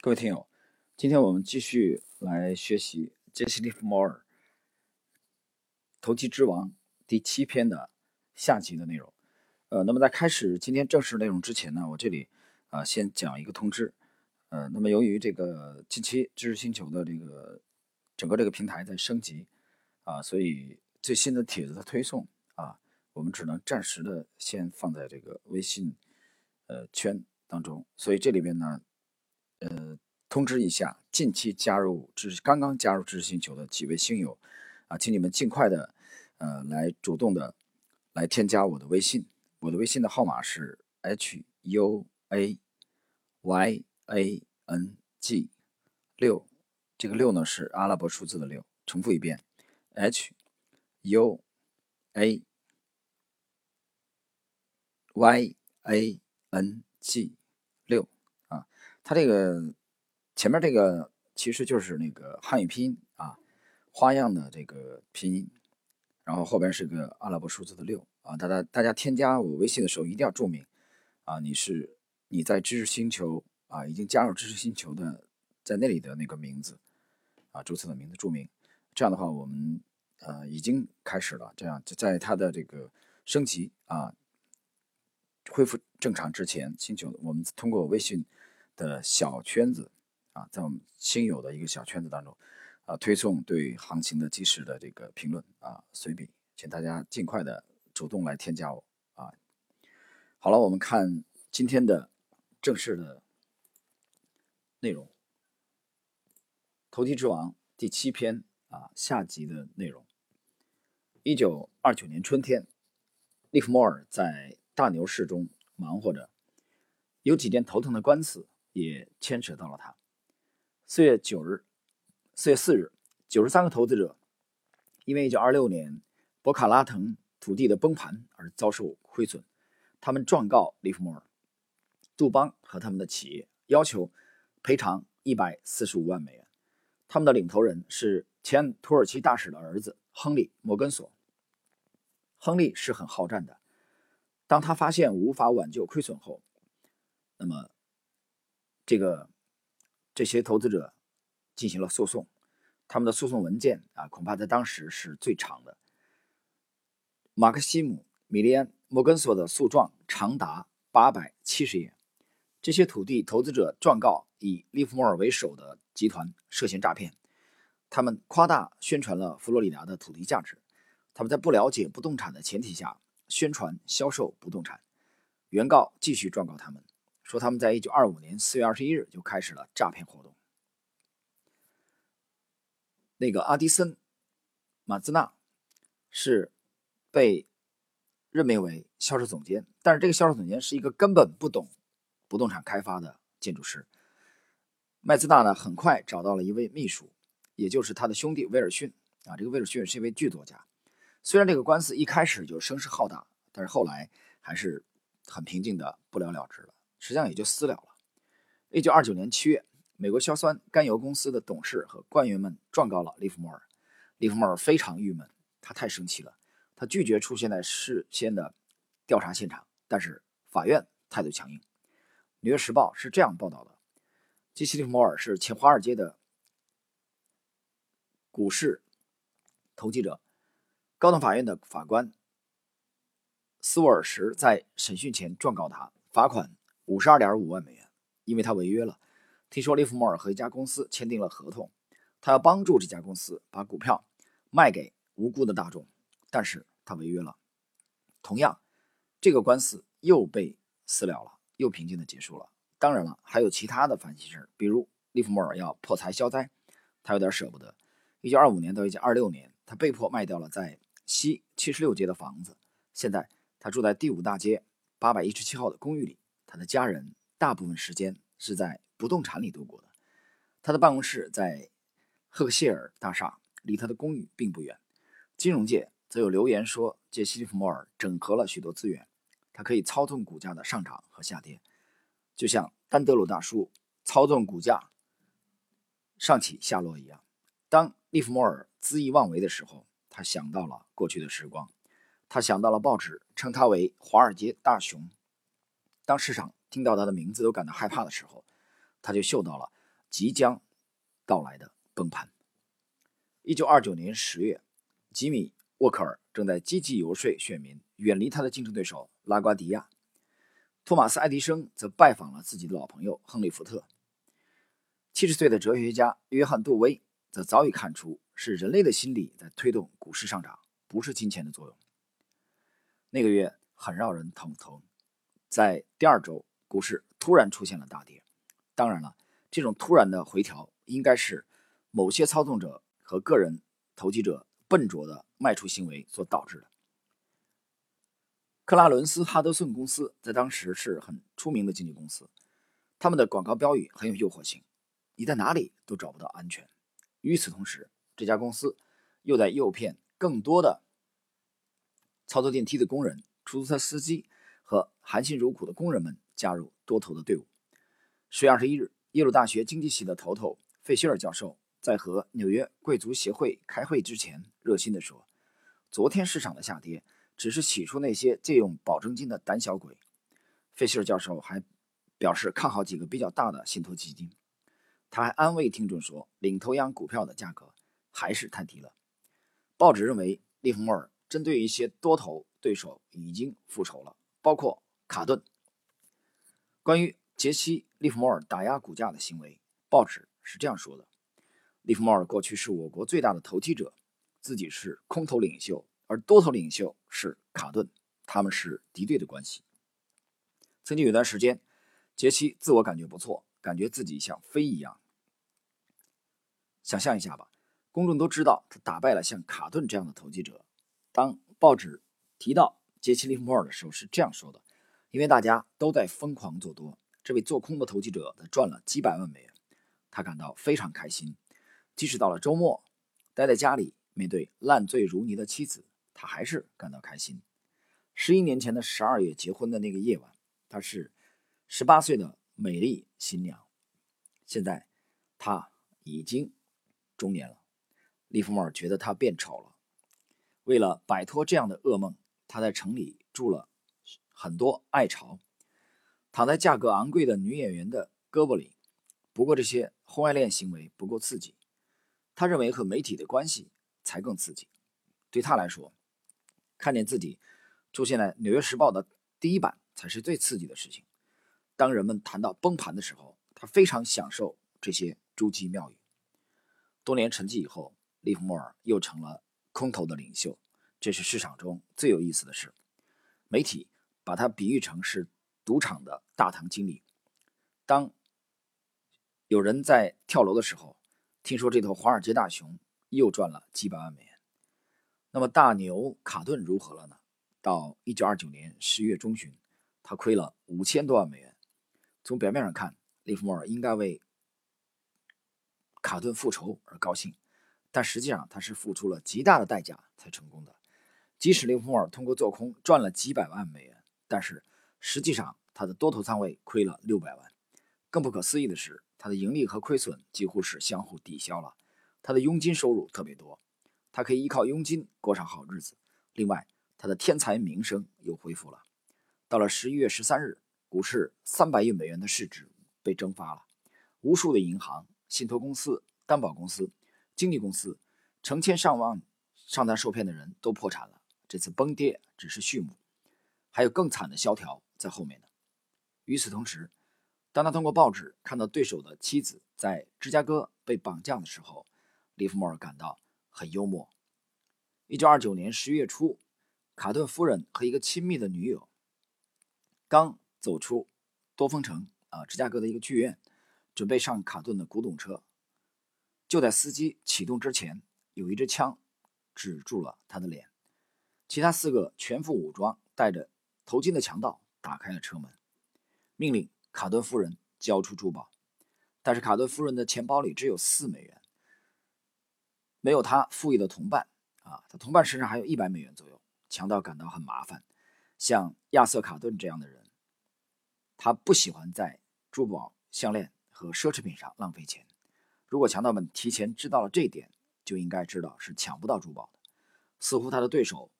各位听友，今天我们继续来学习杰西·利弗莫尔《投机之王》第七篇的下集的内容。呃，那么在开始今天正式内容之前呢，我这里啊先讲一个通知。呃，那么由于这个近期知识星球的这个整个这个平台在升级啊，所以最新的帖子的推送啊，我们只能暂时的先放在这个微信呃圈当中。所以这里边呢。通知一下，近期加入知刚刚加入知识星球的几位星友，啊，请你们尽快的，呃，来主动的来添加我的微信，我的微信的号码是 h u a y a n g 六，这个六呢是阿拉伯数字的六，重复一遍，h u a y a n g 六。啊。它这个前面这个其实就是那个汉语拼音啊，花样的这个拼音，然后后边是个阿拉伯数字的六啊。大家大家添加我微信的时候一定要注明啊，你是你在知识星球啊，已经加入知识星球的，在那里的那个名字啊，注册的名字注明。这样的话，我们呃已经开始了。这样就在它的这个升级啊恢复正常之前，星球我们通过微信。的小圈子啊，在我们亲友的一个小圈子当中啊，推送对行情的及时的这个评论啊随笔，请大家尽快的主动来添加我啊。好了，我们看今天的正式的内容，《投机之王》第七篇啊下集的内容。一九二九年春天，利弗莫尔在大牛市中忙活着，有几件头疼的官司。也牵扯到了他。四月九日，四月四日，九十三个投资者因为一九二六年博卡拉腾土地的崩盘而遭受亏损，他们状告利弗莫尔、杜邦和他们的企业，要求赔偿一百四十五万美元。他们的领头人是前土耳其大使的儿子亨利·摩根索。亨利是很好战的。当他发现无法挽救亏损后，那么。这个这些投资者进行了诉讼，他们的诉讼文件啊，恐怕在当时是最长的。马克西姆·米利安·摩根索的诉状长达八百七十页。这些土地投资者状告以利弗莫尔为首的集团涉嫌诈骗，他们夸大宣传了佛罗里达的土地价值，他们在不了解不动产的前提下宣传销售不动产。原告继续状告他们。说他们在一九二五年四月二十一日就开始了诈骗活动。那个阿迪森·马兹纳是被任命为销售总监，但是这个销售总监是一个根本不懂不动产开发的建筑师。麦兹纳呢，很快找到了一位秘书，也就是他的兄弟威尔逊啊。这个威尔逊是一位剧作家。虽然这个官司一开始就声势浩大，但是后来还是很平静的不了了之了。实际上也就私了了。一九二九年七月，美国硝酸甘油公司的董事和官员们状告了利弗莫尔。利弗莫尔非常郁闷，他太生气了，他拒绝出现在事先的调查现场。但是法院态度强硬。《纽约时报》是这样报道的：基西利弗莫尔是前华尔街的股市投机者。高等法院的法官斯沃尔什在审讯前状告他，罚款。五十二点五万美元，因为他违约了。听说利弗莫尔和一家公司签订了合同，他要帮助这家公司把股票卖给无辜的大众，但是他违约了。同样，这个官司又被私了了，又平静的结束了。当然了，还有其他的烦心事儿比如利弗莫尔要破财消灾，他有点舍不得。一九二五年到一九二六年，他被迫卖掉了在西七十六街的房子，现在他住在第五大街八百一十七号的公寓里。他的家人大部分时间是在不动产里度过的。他的办公室在赫克谢尔大厦，离他的公寓并不远。金融界则有流言说，杰西·利弗莫尔整合了许多资源，他可以操纵股价的上涨和下跌，就像丹德鲁大叔操纵股价上起下落一样。当利弗莫尔恣意妄为的时候，他想到了过去的时光，他想到了报纸称他为“华尔街大熊”。当市场听到他的名字都感到害怕的时候，他就嗅到了即将到来的崩盘。一九二九年十月，吉米·沃克尔正在积极游说选民远离他的竞争对手拉瓜迪亚。托马斯·爱迪生则拜访了自己的老朋友亨利·福特。七十岁的哲学家约翰·杜威则早已看出，是人类的心理在推动股市上涨，不是金钱的作用。那个月很让人头疼，在第二周，股市突然出现了大跌。当然了，这种突然的回调应该是某些操纵者和个人投机者笨拙的卖出行为所导致的。克拉伦斯·哈德逊公司在当时是很出名的经纪公司，他们的广告标语很有诱惑性：“你在哪里都找不到安全。”与此同时，这家公司又在诱骗更多的操作电梯的工人、出租车司机和含辛茹苦的工人们加入多头的队伍。十月二十一日，耶鲁大学经济系的头头费希尔教授在和纽约贵族协会开会之前，热心地说：“昨天市场的下跌。”只是起初那些借用保证金的胆小鬼。费希尔教授还表示看好几个比较大的信托基金。他还安慰听众说，领头羊股票的价格还是太低了。报纸认为，利弗莫尔针对一些多头对手已经复仇了，包括卡顿。关于杰西·利弗莫尔打压股价的行为，报纸是这样说的：利弗莫尔过去是我国最大的投机者，自己是空头领袖。而多头领袖是卡顿，他们是敌对的关系。曾经有段时间，杰西自我感觉不错，感觉自己像飞一样。想象一下吧，公众都知道他打败了像卡顿这样的投机者。当报纸提到杰西·利弗莫尔的时候，是这样说的：因为大家都在疯狂做多，这位做空的投机者他赚了几百万美元，他感到非常开心。即使到了周末，待在家里面对烂醉如泥的妻子。他还是感到开心。十一年前的十二月结婚的那个夜晚，她是十八岁的美丽新娘。现在，她已经中年了。利弗莫尔觉得她变丑了。为了摆脱这样的噩梦，他在城里住了很多爱巢，躺在价格昂贵的女演员的胳膊里。不过，这些婚外恋行为不够刺激。他认为和媒体的关系才更刺激。对他来说，看见自己出现在《纽约时报》的第一版才是最刺激的事情。当人们谈到崩盘的时候，他非常享受这些珠玑妙语。多年沉寂以后，利弗莫尔又成了空头的领袖，这是市场中最有意思的事。媒体把它比喻成是赌场的大堂经理。当有人在跳楼的时候，听说这头华尔街大熊又赚了几百万美元。那么大牛卡顿如何了呢？到一九二九年十月中旬，他亏了五千多万美元。从表面上看，利弗莫尔应该为卡顿复仇而高兴，但实际上他是付出了极大的代价才成功的。即使利弗尔通过做空赚了几百万美元，但是实际上他的多头仓位亏了六百万。更不可思议的是，他的盈利和亏损几乎是相互抵消了。他的佣金收入特别多。他可以依靠佣金过上好日子。另外，他的天才名声又恢复了。到了十一月十三日，股市三百亿美元的市值被蒸发了，无数的银行、信托公司、担保公司、经纪公司，成千上万上当受骗的人都破产了。这次崩跌只是序幕，还有更惨的萧条在后面呢。与此同时，当他通过报纸看到对手的妻子在芝加哥被绑架的时候，利弗莫尔感到。很幽默。一九二九年十月初，卡顿夫人和一个亲密的女友刚走出多峰城啊，芝加哥的一个剧院，准备上卡顿的古董车。就在司机启动之前，有一支枪指住了他的脸。其他四个全副武装、戴着头巾的强盗打开了车门，命令卡顿夫人交出珠宝。但是卡顿夫人的钱包里只有四美元。没有他富裕的同伴啊，他同伴身上还有一百美元左右。强盗感到很麻烦，像亚瑟·卡顿这样的人，他不喜欢在珠宝、项链和奢侈品上浪费钱。如果强盗们提前知道了这一点，就应该知道是抢不到珠宝的。似乎他的对手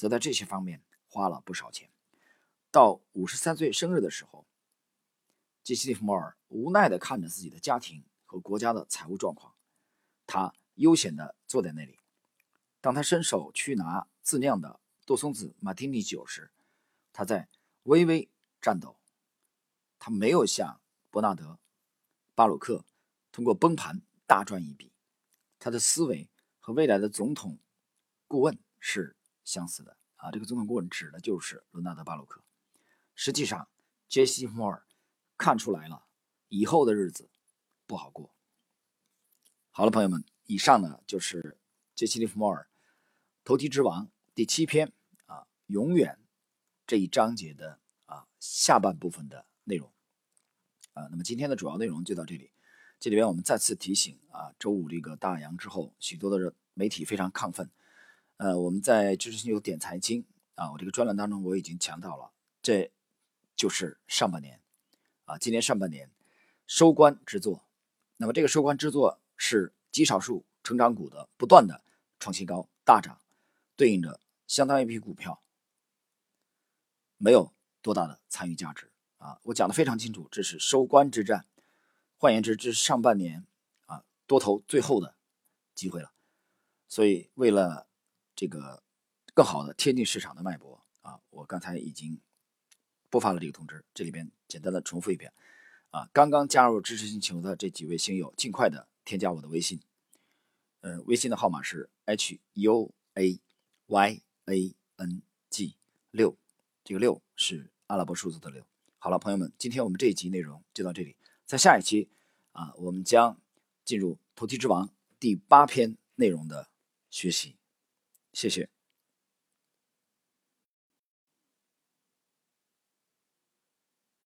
则在这些方面花了不少钱。到五十三岁生日的时候，杰西·利弗莫尔无奈地看着自己的家庭和国家的财务状况。他悠闲地坐在那里。当他伸手去拿自酿的杜松子马提尼酒时，他在微微颤抖。他没有像伯纳德·巴鲁克通过崩盘大赚一笔。他的思维和未来的总统顾问是相似的啊！这个总统顾问指的就是伦纳德·巴洛克。实际上，杰西·摩尔看出来了，以后的日子不好过。好了，朋友们，以上呢就是杰西·利弗莫尔《投机之王》第七篇啊，永远这一章节的啊下半部分的内容啊。那么今天的主要内容就到这里。这里边我们再次提醒啊，周五这个大洋之后，许多的媒体非常亢奋。呃，我们在知识星球点财经啊，我这个专栏当中我已经强调了，这就是上半年啊，今年上半年收官之作。那么这个收官之作是极少数成长股的不断的创新高大涨，对应着相当一批股票没有多大的参与价值啊。我讲的非常清楚，这是收官之战。换言之，这是上半年啊多头最后的机会了，所以为了这个更好的贴近市场的脉搏啊，我刚才已经播发了这个通知，这里边简单的重复一遍啊，刚刚加入知识星球的这几位星友，尽快的添加我的微信，呃，微信的号码是 h u a y a n g 六，这个六是阿拉伯数字的六。好了，朋友们，今天我们这一集内容就到这里。在下一期啊，我们将进入《投机之王》第八篇内容的学习。谢谢。